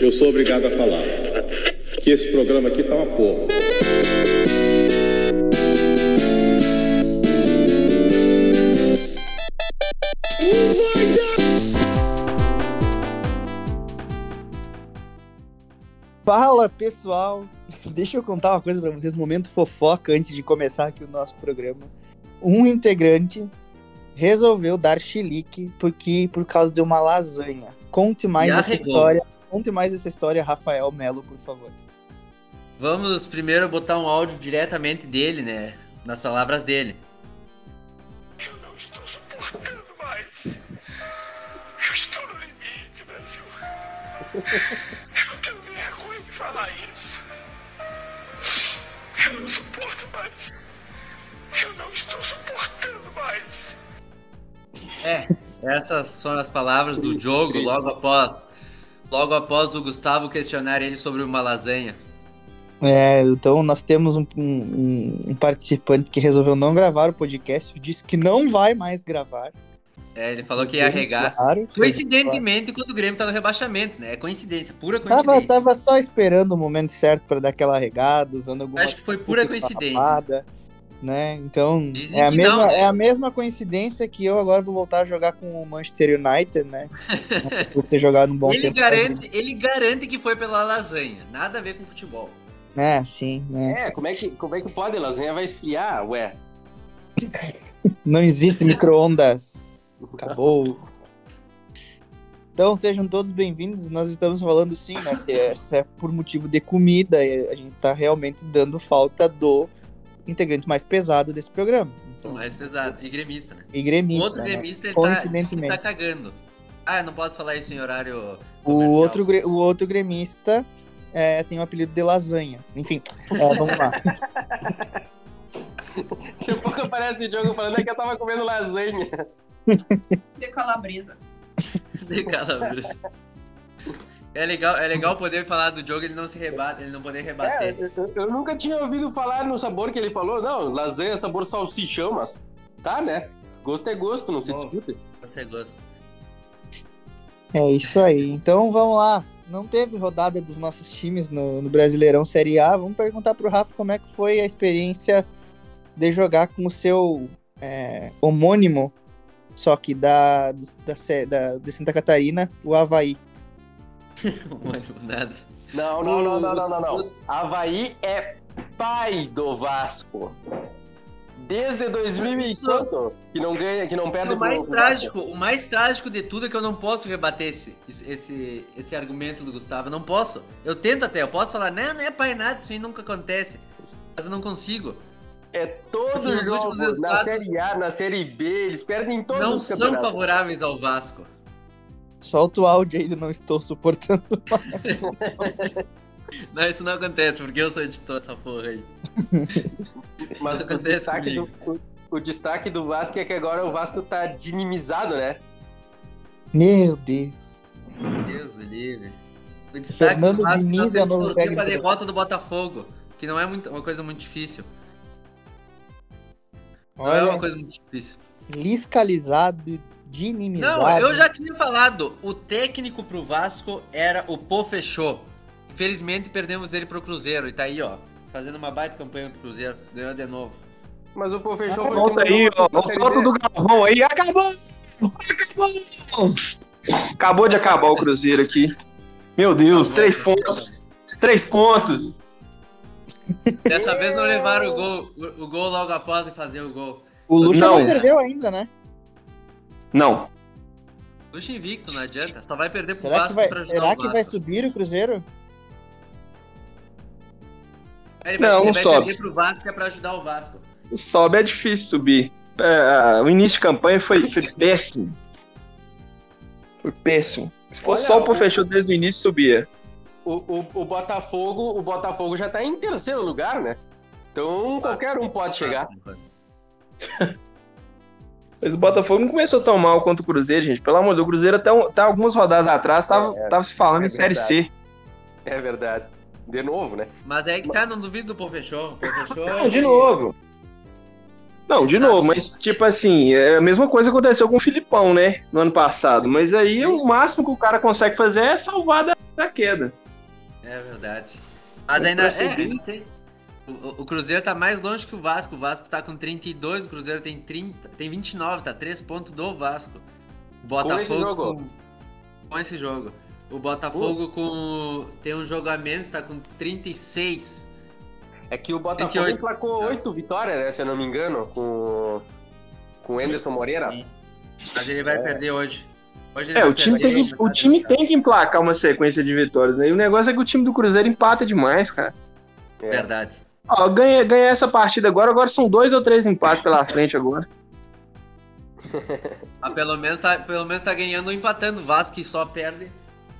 Eu sou obrigado a falar que esse programa aqui tá uma porra. Fala pessoal, deixa eu contar uma coisa pra vocês, momento fofoca antes de começar aqui o nosso programa. Um integrante resolveu dar chilique porque por causa de uma lasanha. Conte mais essa história. Conte mais essa história, Rafael Melo, por favor. Vamos primeiro botar um áudio diretamente dele, né? Nas palavras dele. Eu não estou suportando mais. Eu estou no limite, Brasil. Eu tenho vergonha de falar isso. Eu não suporto mais. Eu não estou suportando mais. É, essas foram as palavras do jogo logo após. Logo após o Gustavo questionar ele sobre uma lasanha. É, então nós temos um, um- um participante que resolveu não gravar o podcast, disse que não vai mais gravar. É, ele falou que ia regar. Claro, Coincidentemente, quando o Grêmio tá no rebaixamento, né? É coincidência, pura Tava, coincidência. tava só esperando o momento certo pra dar aquela regada, usando alguma Acho que foi pura coincidência. Né? Então, Dizem é a, mesma, não, né? é a mesma coincidência que eu agora vou voltar a jogar com o Manchester United, né? Vou ter jogado um bom Ele tempo. garante, ele garante que foi pela lasanha. Nada a ver com futebol. É, sim, né? É, como é que, como é que pode? A lasanha vai esfriar, ué. Não existe micro-ondas. Acabou. Então sejam todos bem-vindos. Nós estamos falando sim, né? Se é, se é por motivo de comida, a gente tá realmente dando falta do integrante mais pesado desse programa. Então, Mais pesado. E gremista, né? e O gremista. outro né? gremista, ele tá, Coincidentemente. ele tá cagando. Ah, eu não posso falar isso em horário. O comercial. outro, o outro gremista é, tem o apelido de lasanha. Enfim, é, vamos lá. Daqui a pouco aparece o jogo falando que eu tava comendo lasanha. De calabresa. De calabresa. É legal, é legal poder falar do jogo e ele não se rebate, ele não poder É, rebater. eu, eu nunca tinha ouvido falar no sabor que ele falou. Não, lasanha é sabor salsichão, mas tá, né? Gosto é gosto, não se Bom. discute. Você gosta. É isso aí. Então vamos lá. Não teve rodada dos nossos times no, no Brasileirão Série A. Vamos perguntar pro Rafa como é que foi a experiência de jogar com o seu é, homônimo, só que da, da, da- de Santa Catarina, o Havaí. Não, não, não, não, não, não, não. Havaí é pai do Vasco. Desde 2000 e Isso- quanto? Que não ganha, que não perde é o mais trágico, o mais trágico de tudo é que eu não posso rebater esse, esse, esse argumento do Gustavo. Eu não posso. Eu tento até, eu posso falar, não, não é pai nada, isso aí nunca acontece. Mas eu não consigo. É todo Porque os jogo últimos na resultados Série A, na Série B, eles perdem todos não os são campeonatos. favoráveis ao Vasco. Solta o áudio aí, do não estou suportando. Não, isso não acontece, porque eu sou editor dessa porra aí. Mas Isso o destaque, do, o, o destaque do Vasco é que agora o Vasco tá dinimizado, né? Meu Deus. Deus do livre. O destaque Fernando do Vasco Diniz nós é o temos novo que torcer técnico pra do derrota do Botafogo, que não é muito, uma coisa muito difícil. Não é uma Olha, coisa muito difícil. liscalizado, dinimizado. Não, eu já tinha falado. O técnico pro Vasco era o Pô Fechou. Infelizmente perdemos ele pro Cruzeiro. E tá aí, ó. Fazendo uma baita campanha pro Cruzeiro. Ganhou de novo. Mas o Pô fechou foi Volta quem aí, ó. O B. do Galvão aí. Acabou! Acabou! Acabou de acabar o Cruzeiro aqui. Meu Deus, três pontos. Três pontos. Dessa vez não levaram o gol, o, gol logo após de fazer o gol. O Lucha não. Não. perdeu ainda, né? Não. Puxa invicto, não adianta. Só vai perder pro Será Vasco que vai, será que Vasco. vai subir o Cruzeiro? Ele vai, Não, ele não vai sobe. perder pro Vasco que é pra ajudar o Vasco. Sobe é difícil subir. É, o início de campanha foi, foi péssimo. Foi péssimo. Se fosse Olha, só o Pô o- fechou desde o início, subia. O, o, o Botafogo, o Botafogo já tá em terceiro lugar, né? Então qualquer um pode chegar. Mas o Botafogo não começou tão mal quanto o Cruzeiro, gente. Pelo amor de Deus, o Cruzeiro até tá algumas rodadas atrás tava, É, tava se falando é em Série C. É verdade. De novo, né? Mas é que tá, não duvido do Fechou. Não, de novo. Não, de Exato. novo, mas tipo assim, é a mesma coisa aconteceu com o Filipão, né? No ano passado. Mas aí o máximo que o cara consegue fazer é salvar da, da queda. É verdade. Mas ainda, é, prosseguir. O, o- Cruzeiro tá mais longe que o Vasco. O Vasco tá com 32, o Cruzeiro tem 30, tem 29, tá 3 pontos do Vasco. O Botafogo esse jogo? Com, com esse jogo. O Botafogo com tem um jogo a menos, tá com 36. É que o Botafogo 28. emplacou oito vitórias, né? Se eu não me engano, com, com o Anderson Moreira. Sim. Mas ele vai perder hoje. Hoje É, o time, tem que, o time tem que emplacar uma sequência de vitórias, né? E o negócio é que o time do Cruzeiro empata demais, cara. É. Verdade. Ó, ganha, ganha essa partida agora, agora são dois ou três empates pela frente agora. Mas pelo menos tá, pelo menos tá ganhando ou empatando. Vasco que só perde.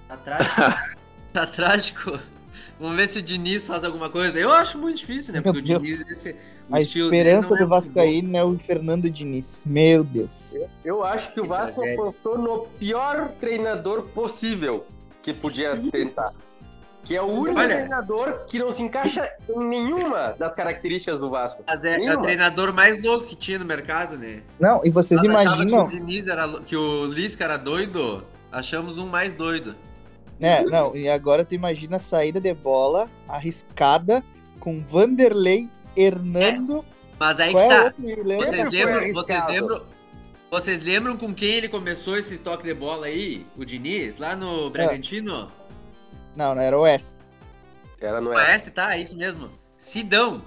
Tá trágico. tá trágico. Vamos ver se o Diniz faz alguma coisa. Eu acho muito difícil, né? Meu Porque o. Diniz. Esse, o A esperança é do bom. Vascaíno é o Fernando Diniz. Meu Deus. Eu acho que o Vasco tragédia. apostou no pior treinador possível que podia tentar. Que é o único Olha. treinador que não se encaixa em nenhuma das características do Vasco. Mas é, é o treinador mais louco que tinha no mercado, né? Não, e vocês Nós imaginam. Que o, Diniz era, que o Lisca era doido. Achamos um mais doido. É, não, e agora tu imagina a saída de bola arriscada com Vanderlei, Hernando. Mas aí Qual que é tá. outro? Vocês lembram, vocês lembram? Vocês lembram com quem ele começou esse toque de bola aí? O Diniz? Lá É. no Bragantino? Não, não era o Oeste. Era, não O é? Oeste, tá? É isso mesmo. Sidão.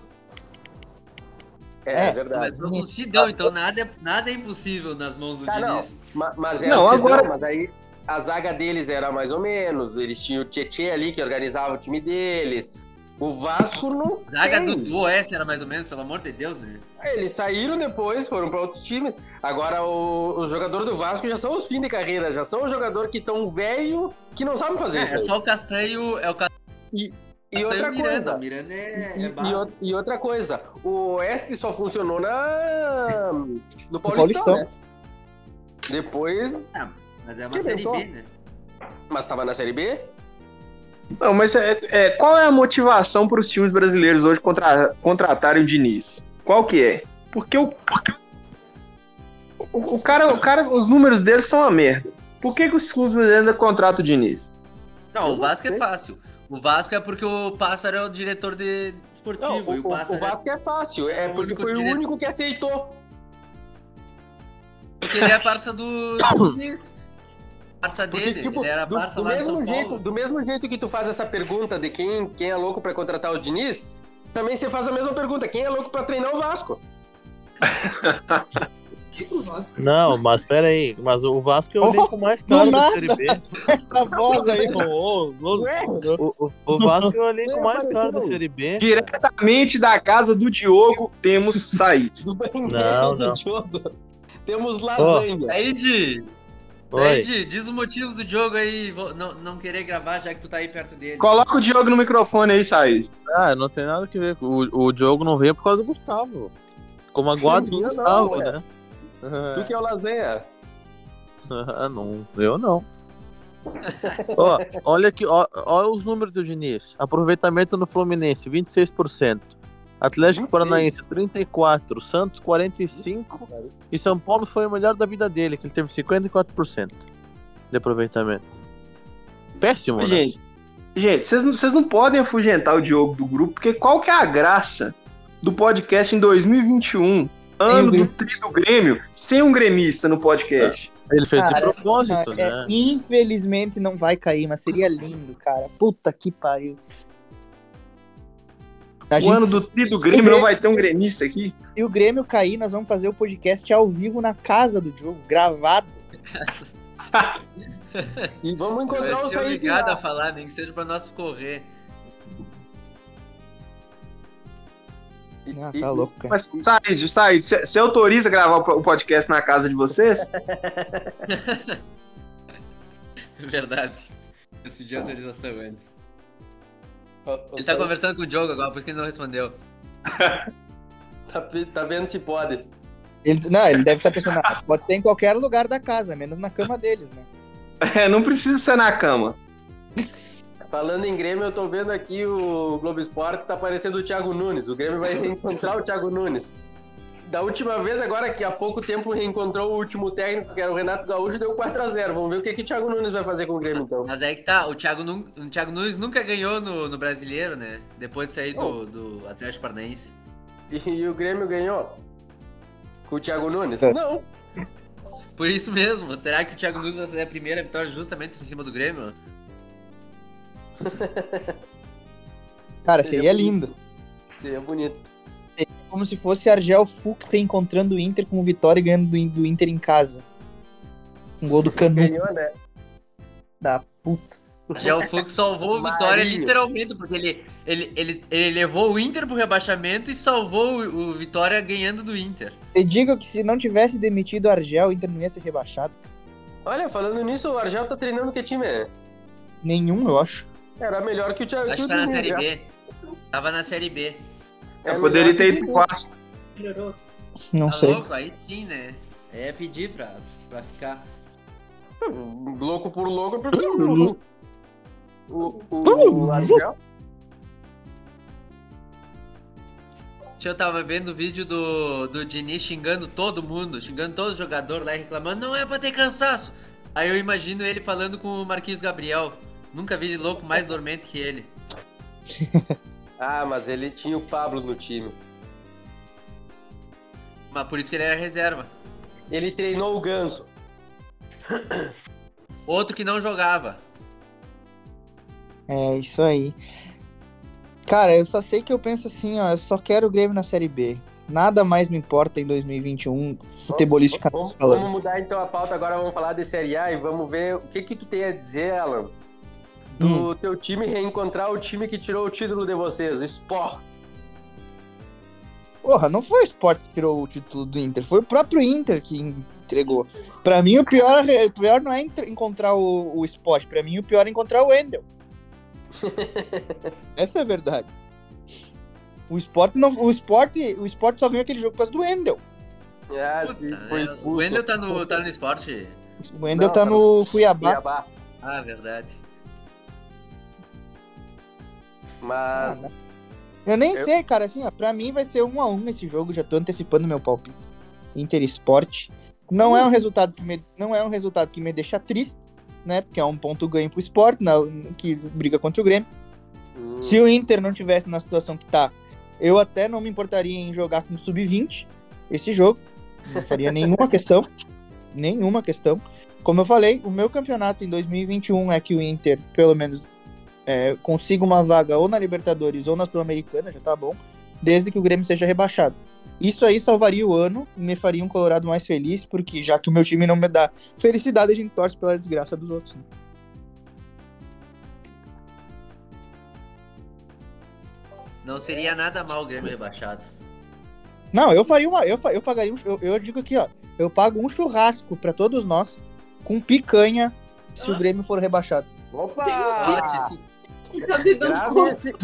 É, É, verdade. Começou com o Sidão, então nada é, nada é impossível nas mãos do não. Diniz. Ma- Mas é Não, assim, agora- não, mas aí a zaga deles era mais ou menos. Eles tinham o Tietê ali que organizava o time deles. O Vasco não Zaga tem. do, Oeste era mais ou menos, pelo amor de Deus, né? Eles saíram depois, foram para outros times. Agora o- os jogadores do Vasco já são os fim de carreira, já são os jogadores que estão velho que não sabem fazer É, isso. é aí. só o Castanho. É o Castanho E e outra Miranda. coisa. O Miranda é. E, é e e outra coisa, o Oeste só funcionou na no Paulistão, Paulistão. né? Depois, Mas é uma série? B, né? mas tava na Série B? Não, mas é, é, qual é a motivação para os times brasileiros hoje contra, contratarem o Diniz? Qual que é? Porque o, o, o cara, o cara, os números deles são uma merda. Por que, que os clubes brasileiros ainda contratam o Diniz? Não, o Vasco é fácil. O Vasco é porque o Pássaro é o diretor de esportivo. Não, o, o, o- o Vasco é fácil, é é porque foi o único que aceitou. Porque ele é parça do. do Diniz. Parça Porque, dele. tipo, ele era do, parça do mesmo jeito, Paulo. do mesmo jeito que tu faz essa pergunta de quem, quem é louco pra contratar o Diniz, também você faz a mesma pergunta, quem é louco pra treinar o Vasco? Não, mas pera aí. Mas o Vasco é o Oh, elenco mais do caro da. Série B. Essa voz aí. Ué? O, o, o Vasco é o elenco mais caro da. Série B. Diretamente da casa do Diogo, temos saído. Do banheiro Não, do não. jogo. Temos lasanha. Aí, Di, Oi. aí, Di, diz o motivo do jogo aí, vou- não, não querer gravar já que tu tá aí perto dele. Coloca o Diogo no microfone aí, Said. Ah, não tem nada a ver. O, o Diogo não veio por causa do Gustavo. Ficou magoado com o Não, Gustavo, ué. né? Tu que é o lasanha. Ah, não, eu não. Ó, olha aqui, ó, ó os números do Diniz. Aproveitamento no Fluminense, 26%. Atlético 26. Paranaense, 34%. Santos, 45%. E São Paulo foi o melhor da vida dele, que ele teve 54% de aproveitamento. Péssimo, né? Gente, gente, vocês não, vocês não podem afugentar o Diogo do grupo, porque qual que é a graça do podcast em 2021, ano do tri do Grêmio, sem um gremista no podcast? Ele fez de Cara, propósito, É, né? infelizmente não vai cair, mas seria lindo, cara. Puta que pariu. A O gente, ano do tri do Grêmio não vai ter um gremista aqui? Se o Grêmio cair, nós vamos fazer o podcast ao vivo na casa do jogo, gravado. E vamos Vai encontrar o ser Said obrigado lá. a falar, nem que seja pra nós correr. Ah, E- tá e- louco, cara. Mas, Said, Said, você autoriza gravar o o podcast na casa de vocês? Verdade. Eu pedi autorização antes. Ele tá conversando com o Diogo agora, por isso que ele não respondeu. tá, tá vendo se pode. Ele, não, ele deve estar pensando, ah, pode ser em qualquer lugar da casa, menos na cama deles, né? É, não precisa ser na cama. Falando em Grêmio, eu tô vendo aqui o Globo Esporte, tá aparecendo o Thiago Nunes. O Grêmio vai encontrar o Thiago Nunes. Da última vez, agora que há pouco tempo reencontrou o último técnico, que era o Renato Gaúcho, deu 4x0. Vamos ver o que, que o Thiago Nunes vai fazer com o Grêmio, então. Mas aí que tá, o Thiago, o Thiago Nunes nunca ganhou no, no brasileiro, né? Depois de sair do, do Atlético Paranaense. E, o Grêmio ganhou? Com o Thiago Nunes? É. Não. Por isso mesmo, será que o Thiago Nunes vai fazer a primeira vitória justamente em cima do Grêmio? Cara, Seria seria lindo. Seria bonito. Como se fosse Argel Fux reencontrando o Inter com o Vitória e ganhando do, Inter em casa. Um gol do Canu Ganhou, né? da puta. Já o Fux salvou o Marinho. Vitória literalmente, porque ele, ele, ele, ele levou o Inter pro rebaixamento e salvou o, o Vitória ganhando do Inter. Eu digo que se não tivesse demitido o Argel, o Inter não ia ser rebaixado. Olha, falando nisso, o Argel tá treinando que time é? Nenhum, eu acho. Era melhor que o Thiago. Acho que tá na Série já. B. Tava na Série B. É Eu poderia melhor ter ido pro clássico. Melhorou. Não Tá sei. louco? Aí sim, né? É pedir pra, pra ficar. Louco por louco, eu prefiro o louco. O, o, o Argel. Eu tava vendo o vídeo do, do Diniz xingando todo mundo, xingando todo jogador lá e reclamando, não é pra ter cansaço. Aí eu imagino ele falando com o Marquinhos Gabriel. Nunca vi louco mais dormente que ele. Ah, mas ele tinha o Pablo no time. Mas por isso que ele era reserva. Ele treinou o Ganso. Outro que não jogava. É, isso aí. Cara, eu só sei que eu penso assim, ó, eu só quero o Grêmio na Série B. Nada mais me importa em 2021, futebolisticamente Vamos, falando. vamos mudar então a pauta agora, vamos falar de Série A e vamos ver o que que tu tem a dizer, Alan, do teu time reencontrar o time que tirou o título de vocês, o Sport. Porra, não foi o Sport que tirou o título do Inter, foi o próprio Inter que entregou. Pra mim, o pior, o pior não é encontrar o, o Sport, pra mim, o pior é encontrar o Wendel. Essa é a verdade. O Sport não, o Sport, o Sport só ganhou aquele jogo por causa do Wendel. Ah, Puta, sim, foi O expulso. Wendel tá no, tá no esporte. O Wendel Não, tá tá no Cuiabá. Cuiabá. Ah, verdade. Mas? Eu nem Eu- sei, cara, assim, ó, pra mim vai ser um a um esse jogo, já tô antecipando meu palpite. Inter Sport. Não é um resultado que me, não é um resultado que me deixa triste, né? Porque é um ponto ganho pro Sport, na, que briga contra o Grêmio. hum, Se o Inter não tivesse na situação que tá, eu até não me importaria em jogar com sub-20 esse jogo. Não faria nenhuma questão. Nenhuma questão. Como eu falei, o meu campeonato em 2021 é que o Inter, pelo menos, é, consiga uma vaga ou na Libertadores ou na Sul-Americana, já tá bom, desde que o Grêmio seja rebaixado. Isso aí salvaria o ano e me faria um Colorado mais feliz, porque já que o meu time não me dá felicidade, a gente torce pela desgraça dos outros. né? Não seria nada mal o Grêmio rebaixado. Não, eu faria uma. Eu, eu pagaria um. Eu, eu digo aqui, ó. Eu pago um churrasco pra todos nós com picanha se o Grêmio for rebaixado. Opa! Bote sim, Tá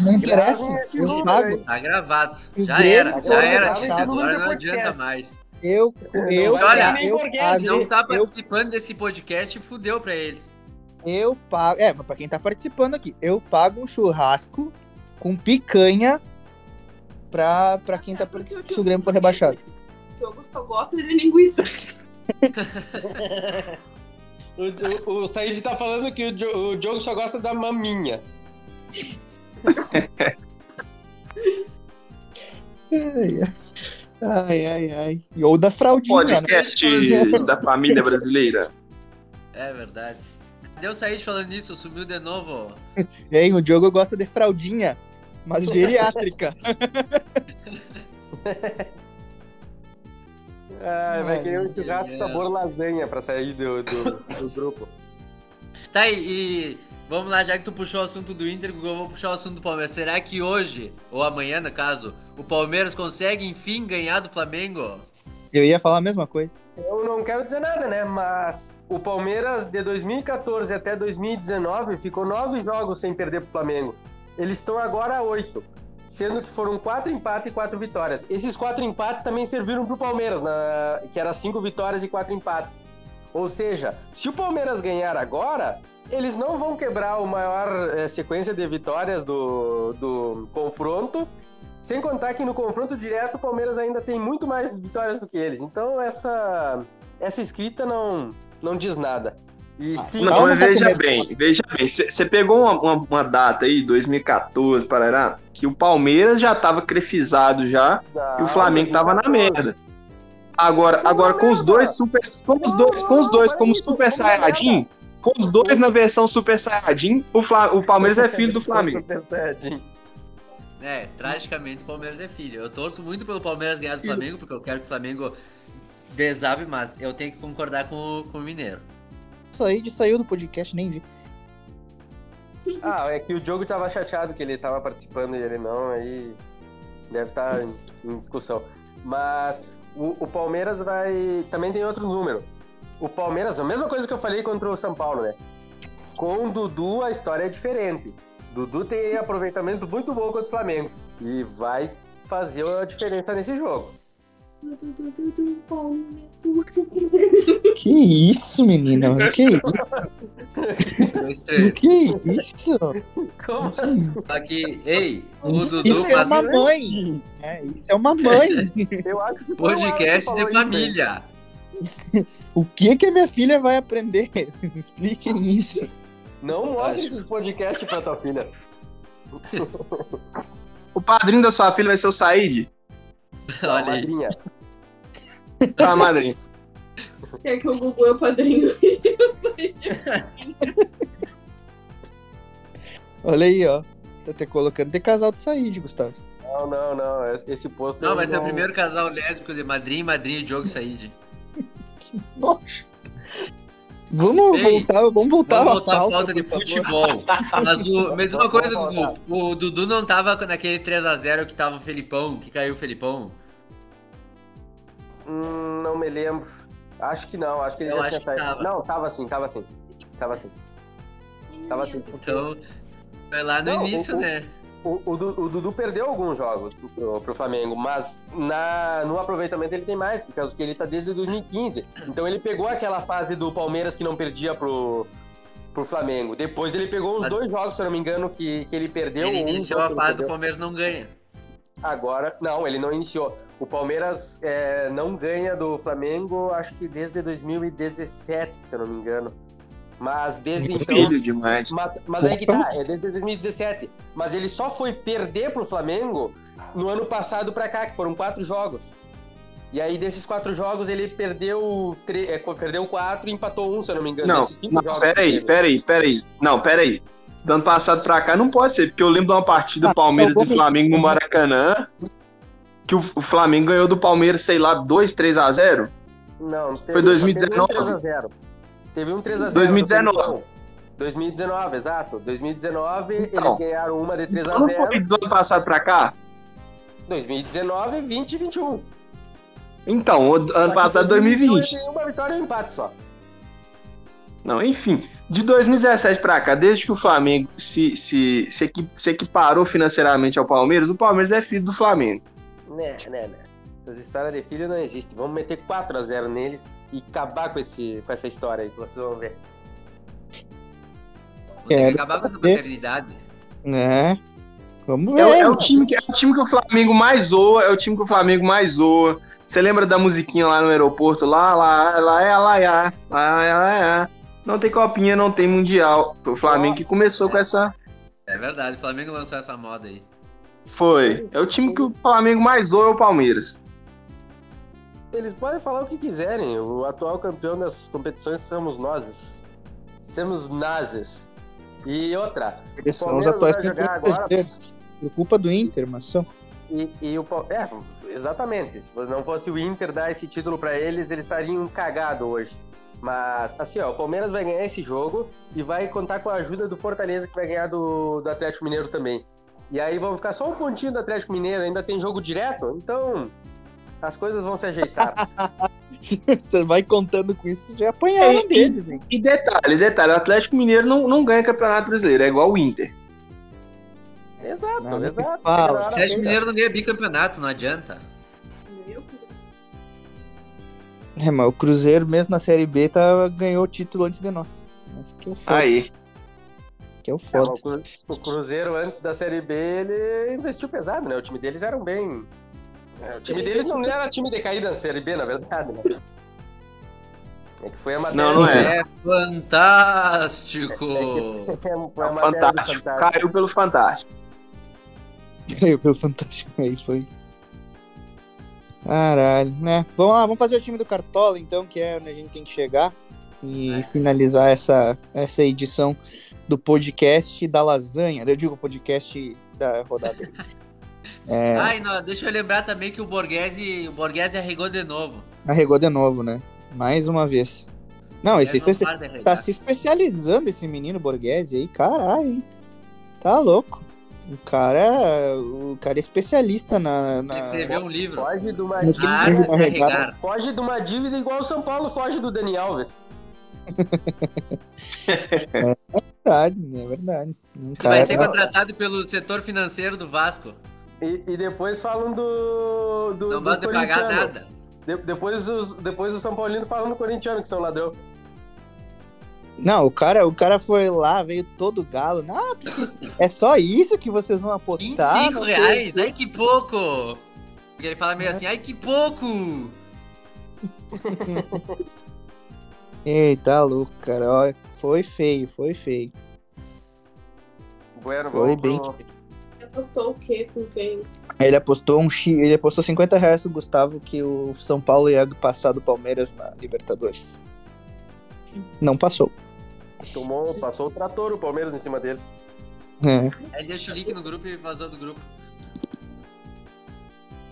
Não interessa, esse eu número pago. Tá gravado. Já Grêmio era, já era. rebaixado. Agora não adianta mais. Eu, eu, Olha, eu, pago, Não tá eu, participando desse podcast, fudeu pra eles. eu pago. É, mas pra quem tá participando aqui, eu pago um churrasco com picanha pra, pra quem tá participando. Se o Grêmio for rebaixado. O jogo só gosta de linguiça. O, o, o Said tá falando que o, o Diogo só gosta da maminha. Ai, ai, ai. ai. E Ou da fraldinha, né? Podcast da família brasileira. É verdade. Cadê o Said falando nisso? Sumiu de novo. Hein, o Diogo gosta de fraldinha, mas geriátrica. Ah, vai Ai, querer um churrasco sabor lasanha pra sair do, do, do grupo. Tá aí, e vamos lá, já que tu puxou o assunto do Inter, eu vou puxar o assunto do Palmeiras. Será que hoje, ou amanhã no caso, o Palmeiras consegue enfim ganhar do Flamengo? Eu ia falar a mesma coisa. Eu não quero dizer nada, né? Mas o Palmeiras de 2014 até 2019 ficou nove jogos sem perder pro Flamengo. Eles estão agora a oito, sendo que foram quatro empates e quatro vitórias. Esses quatro empates também serviram pro Palmeiras, na... que era cinco vitórias e quatro empates. Ou seja, se o Palmeiras ganhar agora, eles não vão quebrar a maior eh, sequência de vitórias do, do confronto. Sem contar que no confronto direto o Palmeiras ainda tem muito mais vitórias do que eles. Então essa, essa escrita não, não diz nada. E sim, Não, mas veja bem, veja bem. Você pegou uma, uma- uma data aí, 2014, parará, que o Palmeiras já tava crefizado já e o Flamengo tava na merda. Agora, Não, agora com os dois super, com os dois, com os dois como super saiyajin, com os dois na versão super saiyajin, o, Fla- o Palmeiras é filho do Flamengo. Super Saiyajin. É, tragicamente o Palmeiras é filho. Eu torço muito pelo Palmeiras ganhar do Flamengo, porque eu quero que o Flamengo desabe, mas eu tenho que concordar com, o- com o Mineiro. Saí, saiu do podcast, nem vi. Ah, é que o Diogo tava chateado que ele tava participando e ele não, aí deve estar em, em discussão. Mas o, o Palmeiras vai. Também tem outro número. O Palmeiras, a mesma coisa que eu falei contra o São Paulo, né? Com o Dudu a história é diferente. Dudu tem aproveitamento muito bom contra o Flamengo. E vai fazer a diferença nesse jogo. Que isso, menina? Mas que isso? Que isso? Como Só que, ei, o Dudu Isso é uma mãe. É, isso é uma mãe. Eu acho que podcast de isso família. O que que a minha filha vai aprender? Expliquem isso. Não mostre esse podcast pra tua filha. O padrinho da sua filha vai ser o Said? Olha aí. Madrinha. Tá, madrinha. Quer que o Gugu é o padrinho? Olha aí, ó. Tá até colocando de casal de Said, Gustavo. Não, não, não. Esse posto. Não, vai ser o primeiro casal lésbico de madrinha, madrinha e Diogo Said. Nossa. Vamos Ei, voltar, vamos voltar, Vamos voltar à pauta, pauta de futebol. Mas o, coisa. Dudu. O Dudu não tava naquele 3x0 que tava o Felipão, que caiu o Felipão. Hum, não me lembro. Acho que não, acho que ele Eu já acho tinha saído. tava. Não, tava sim, tava sim. Tava sim. Tava assim. porque Então, foi lá no Não, início, o- né? O, o Du- o Dudu perdeu alguns jogos pro, pro Flamengo, mas na, no aproveitamento ele tem mais, por causa que ele tá desde 2015. Então ele pegou aquela fase do Palmeiras que não perdia pro, pro Flamengo. Depois ele pegou uns Mas- dois jogos, se eu não me engano, que, que ele perdeu. Ele ou um iniciou a fase do. Palmeiras não ganha. Agora, não, ele não iniciou. O Palmeiras é, não ganha do Flamengo, acho que desde 2017, se eu não me engano. Mas desde então. Filho demais. Mas, mas aí que tá, é desde 2017. Mas ele só foi perder pro Flamengo no ano passado pra cá, que foram quatro jogos. E aí, desses quatro jogos, ele perdeu, tre- é, perdeu quatro e empatou um, se eu não me engano. Não, não, jogos peraí, peraí, peraí. Não, peraí. Do ano passado pra cá não pode ser, porque eu lembro de uma partida Ah, Palmeiras não, e Flamengo no Maracanã, que o, Flamengo ganhou do Palmeiras, sei lá, 2, 3 a 0 Não, teve, Foi 2019. Teve um 3x0. Teve um 3x0. 2019. 2019, exato. 2019, Então. eles ganharam uma de Então não foi 3x0. do ano passado pra cá? 2019, 20 e 21. Então, ano passado, 2022 2020. Tem uma vitória e um empate só. Não, enfim, de 2017 pra cá, desde que o Flamengo se, se, se equiparou financeiramente ao Palmeiras, o Palmeiras é filho do Flamengo. Né, né, né. Essas histórias de filho não existem. Vamos meter 4x0 neles e acabar com, esse, com essa história aí, que vocês vão ver. Quero acabar com essa paternidade. Né? Vamos ver. É, o- é o time que, é o time que o Flamengo mais zoa, é o time que o Flamengo mais zoa. Você lembra da musiquinha lá no aeroporto? Lá, lá, lá, é, lá, é, lá, é, lá, é. Não tem copinha, não tem mundial. Foi o Flamengo que começou com essa. É verdade, o Flamengo lançou essa moda aí. Foi. É o time que o Flamengo mais zoa é o Palmeiras. Eles podem falar o que quiserem. O atual campeão das competições somos nós. Somos nazes. E outra, Eles são os atuais campeões agora-. Por culpa do Inter, mas são. E, e o É, exatamente. Se não fosse o Inter dar esse título pra eles, eles estariam cagados hoje. Mas, assim, ó, o Palmeiras vai ganhar esse jogo e vai contar com a ajuda do Fortaleza, que vai ganhar do, do Atlético Mineiro também. E aí vão ficar só um pontinho do Atlético Mineiro, ainda tem jogo direto, então as coisas vão se ajeitar. Você vai contando com isso, já apanharam É, deles, hein? E detalhe, detalhe, o Atlético Mineiro não, não ganha campeonato brasileiro, é igual o Inter. exato, Não, exato. O Atlético feita. Mineiro não ganha bicampeonato, não adianta. Eu- É, mas o Cruzeiro, mesmo na Série B, tá, ganhou o título antes de nós. Mas que eu foda. Aí. que é o É, foda. o Cru- o Cruzeiro, antes da Série B, ele investiu pesado, né? O time deles eram bem. É, o time deles não era time decaído na Série B, na verdade, né? É que foi a matéria. Não, não é. É fantástico! É o do Fantástico. Caiu pelo Fantástico. Caiu pelo Fantástico aí, foi. Caralho, né? Vamos lá, vamos fazer o time do Cartola, então, que é onde a gente tem que chegar. E É. finalizar essa, essa edição do podcast da lasanha. Eu digo podcast da rodada. É, Ai, não, deixa eu lembrar também que o Borghese, o Borghese arregou de novo. arregou de novo, né? Mais uma vez. Não, esse não para de tá se especializando esse menino Borghese aí, caralho, hein? Tá louco. O cara, o cara é especialista na, na escreveu um livro. Foge de uma No que A ele arte fez de uma regata. arregar. Foge de uma dívida igual o São Paulo foge do Dani Alves. verdade, né? É verdade. Um Tu vai cara- ser contratado pelo setor financeiro do Vasco. E, e depois falam do. do Não ter pagar corintiano. nada. De- depois, os, depois o São Paulino falam do corintiano, que são ladrão. Não, o cara, o cara foi lá, veio todo galo. Porque é só isso que vocês vão apostar? 25 Não sei reais, ai que pouco! Porque ele fala meio assim, ai que pouco! Eita, louco, cara. Ó, foi feio, foi feio. Bueno, Foi bem. pro- Apostou o quê com quem? Ele apostou um ele apostou 50 reais o Gustavo que o São Paulo ia passar do Palmeiras na Libertadores. Não passou. Tomou, passou o trator, o Palmeiras em cima deles. É. Aí ele deixa o link no grupo e vazou do grupo.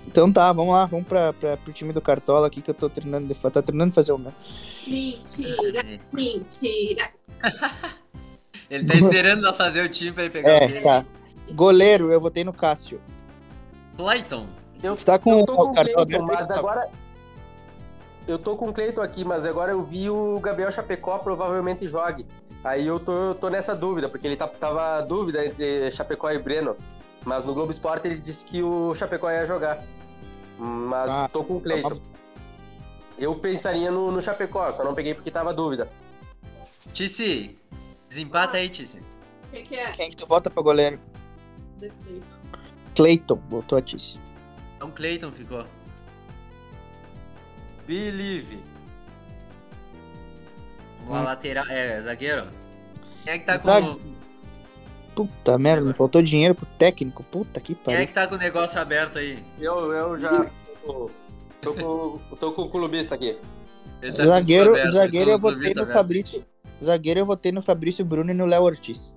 Então tá, vamos lá, vamos pra, pra, pro time do Cartola aqui que eu tô treinando de fa- tá treinando de fazer o meu. Mentira, mentira. Ele tá esperando nós fazer o time pra ele pegar o É, dele. tá. Goleiro, eu votei no Cássio. Clayton. Eu, Tu tá com eu tô o com o Cleiton, aberto mas Gustavo? agora. Eu tô com o Cleiton aqui, mas agora eu vi o Gabriel Chapecó provavelmente jogue. Aí eu tô, eu tô nessa dúvida, porque ele tá, tava dúvida entre Chapecó e Breno. Mas no Globo Esporte ele disse que o Chapecó ia jogar. Mas Ah, tô com o Cleiton. Eu pensaria no, no Chapecó, só não peguei porque tava dúvida. Tice, desempata aí, Tice. O que, que é? Quem que tu vota pra goleiro? Defeito. Cleiton, botou a Tícia. Então Clayton ficou. Believe. Vamos lá, Hum. lateral. É, zagueiro. Quem é que tá Verdade. com. Puta merda, me faltou dinheiro pro técnico. Puta que Quem é pariu. que tá com o negócio aberto aí? Eu, eu já tô, tô com, tô com o clubista aqui. Tá Zagueiro, aberto, zagueiro eu tudo votei no aberto. Fabrício. Zagueiro eu votei no Fabrício Bruno e no Léo Ortiz.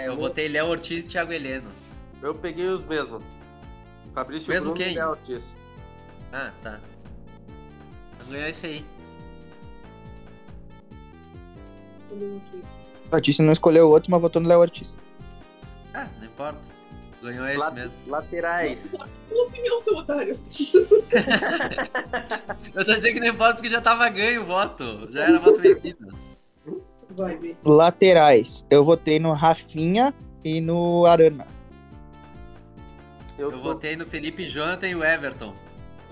É, eu botei Léo Ortiz e Thiago Heleno. Eu peguei os mesmos. Fabrício Mesmo Bruno quem? e Léo Ortiz. Ah, tá. Vou ganhar esse aí. A Tícia não escolheu o outro, mas votou no Léo Ortiz. Ah, não importa. Ganhou esse La- mesmo. Laterais. Sua opinião, seu otário. Eu tô dizendo que não importa porque já tava ganho o voto. Já era voto vencido. Vai. Laterais, eu votei no Rafinha e no Arana. Eu, Eu tô, votei no Felipe Jonathan e o Everton.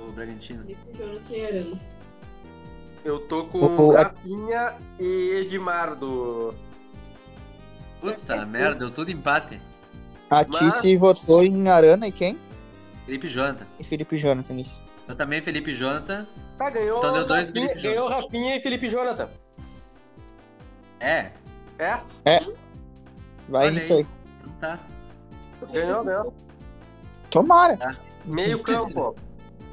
O Bragantino. Felipe Jonathan e Arana. eu tô com O- Rafinha e Edmar do. Putz, a merda, deu tudo empate. A Mas- votou em Arana e quem? Felipe Jonathan. E Felipe Jonathan, isso. Eu também, Felipe Jonathan. Tá, ganhou, Então deu dois Rafinha, Felipe ganhou Rafinha e Felipe Jonathan. É, É? Vai Olha nisso aí. então tá. Ganhou, ganhou. Tomara. Meio campo.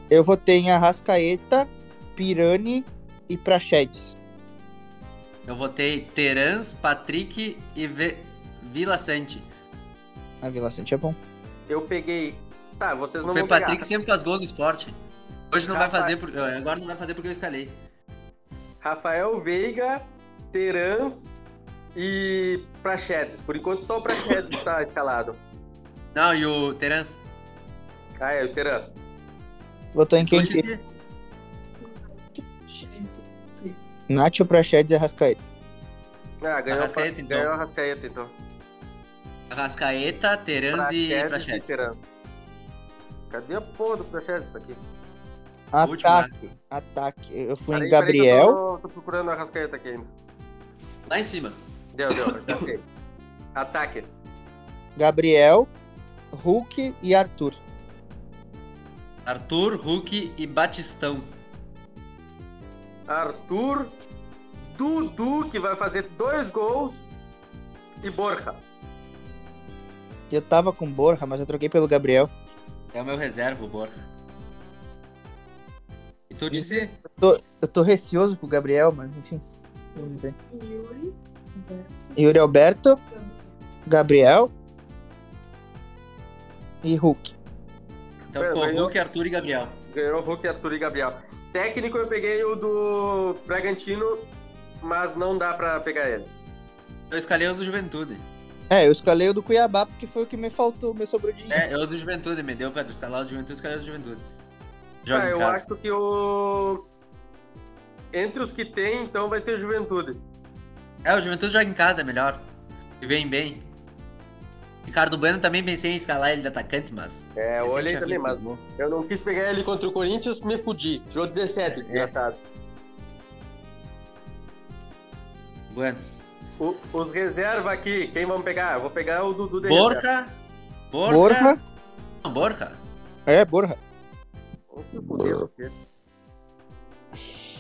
Eu votei em Arrascaeta, Pirani e Prachedes. Eu votei Terans, Patrick e Ve- Vila Sante. A Vila Sante é bom. Eu peguei. Tá, vocês não O vão Patrick pegar. sempre faz gol no esporte. Hoje não vai Rapaz. fazer, por... agora não vai fazer porque eu escalei. Rafael Veiga, Terans e Prachedes. Por enquanto só o Prachedes está escalado. Não, e o Terans? Ah, é, o Terans. Votou em quem? O Tice- Nacho, Prachedes e Arrascaeta. Ah, ganhou, Arrascaeta, então. ganhou a Rascaeta, então. Arrascaeta, Terans e Prachedes. Terans. Cadê a porra do Prachedes tá aqui? Ataque. Ataque. Eu fui Peraí, em peraí que Gabriel. eu tô, tô procurando a Rascaeta aqui ainda. Lá em cima. Deu, deu, já achei. Ataque. Gabriel, Hulk e Arthur. Arthur, Hulk e Batistão. Arthur, Dudu, que vai fazer dois gols, e Borja. Eu tava com Borja, mas eu troquei pelo Gabriel. É o meu reserva, o Borja. E tu disse? Eu tô receoso com o Gabriel, mas enfim. Vamos ver. Yuri, Roberto, Yuri Alberto, Gabriel e Hulk. Então É, ficou ganhou. Hulk, Arthur e Gabriel. Ganhou Hulk, Arthur e Gabriel. Técnico eu peguei o do Bragantino, mas não dá pra pegar ele. Eu escalei o do Juventude. É, eu escalei o do Cuiabá porque foi o que me faltou, me sobrou dinheiro. É, eu do Juventude, me deu pra escalar o do Juventude, escalei o do Juventude. Joga Ah, em eu acho que o. Entre os que tem, então vai ser Juventude. É, o Juventude joga em casa, é melhor. E vem bem. Ricardo Bueno também pensei em escalar ele de atacante, mas. É, eu olhei também, mas bom. eu não quis pegar ele contra o Corinthians, me fudi. Jogou 17, engraçado. Bueno. O- os reserva aqui, quem vamos pegar? Eu vou pegar o Dudu de reserva. Borja. Borja. Borja? Não, Borja. É, Borja. Vamos se fuder você.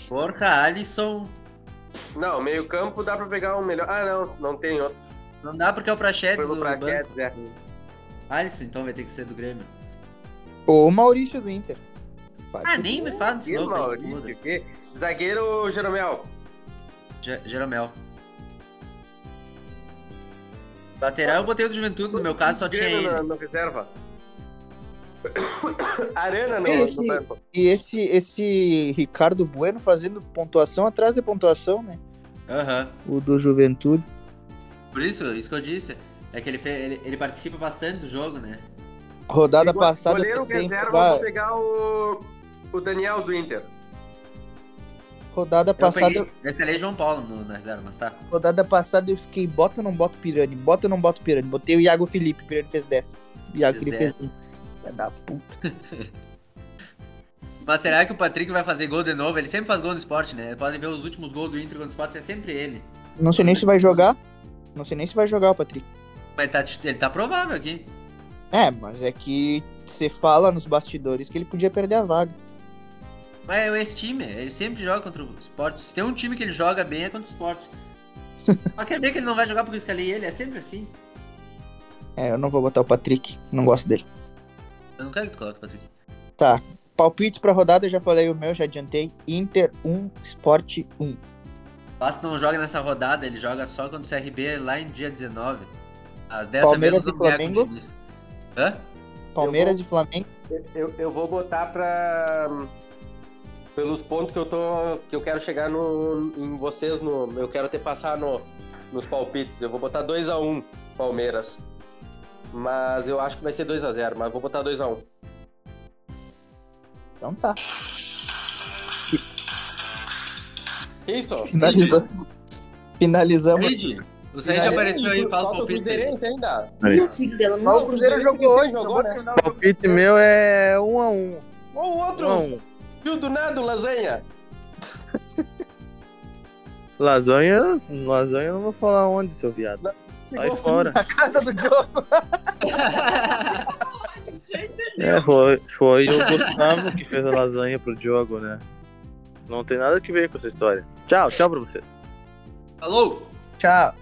Borja, Alisson. Não, meio campo dá pra pegar um melhor. Ah, não, não tem outros. Não dá porque é o Prachetes Foi Praquete, banco. é. Alisson, então vai ter que ser do Grêmio. Ou o Maurício do Inter. Faz Ah, nem me fala desse E louco Maurício, que? Zagueiro Jeromel. Ge- Jeromel. Lateral eu botei o do Juventude, no meu caso só tinha ele. na, na reserva. Arana no, Esse-. E esse, esse Ricardo Bueno fazendo pontuação atrás de pontuação, né? Aham. O do Juventude. Por isso, isso que eu disse. É que ele, ele, ele participa bastante do jogo, né? Rodada E go- passada eu Goleiro reserva, vou pegar o, o Daniel do Inter. Rodada Eu, passada, peguei, eu escalei João Paulo no, na reserva, mas tá. rodada passada eu fiquei bota ou não bota o Pirani, bota ou não bota o Pirani. Botei o Iago Felipe, o Pirani fez 10. O Iago Fez Felipe 10. fez 1. Filha da puta. Mas será que o Patrick vai fazer gol de novo? Ele sempre faz gol no esporte, né? Podem ver os últimos gols do Inter contra o esporte, é sempre ele. Não sei nem se vai jogar. Não sei nem se vai jogar o Patrick. Mas ele tá, ele tá provável aqui. É, mas é que você fala nos bastidores que ele podia perder a vaga. Mas é esse time, ele sempre joga contra o esporte. Se tem um time que ele joga bem é contra o esporte. Mas quer ver que ele não vai jogar porque eu escalei ele? É sempre assim. É, eu não vou botar o Patrick, não gosto dele. Eu não quero que tu coloque Patrick. Tá. Palpites pra rodada, eu já falei o meu, já adiantei. Inter 1, Sport 1. Vasco não joga nessa rodada, ele joga só contra o CRB lá em dia 19. Às 10 Palmeiras menos e Flamengo? Hã? Palmeiras e Flamengo. Eu, eu vou botar pra. Pelos pontos que eu tô. que eu quero chegar no, em vocês, no, eu quero ter passar no, nos palpites. Eu vou botar 2x1 Palmeiras. Mas eu acho que vai ser 2x0, mas vou botar 2x1. Então tá. Que isso? Finalizamos. Finalizamos. Reid, o Reid apareceu aí, fala o Falta o palpite. Cruzeirense ainda. Aí. E o Mas não Cruzeiro jogou hoje, jogou, não vou né? o. Palpite meu é 1 a 1 Ou o 1 outro, a 1 viu do nada, o lasanha. Lasanha, lasanha eu não vou falar onde, seu viado. Sai fora. Na casa do Diogo. É, foi, foi o Gustavo que fez a lasanha pro Diogo, né? Não tem nada que ver com essa história. Tchau, tchau pra você. Falou! Tchau.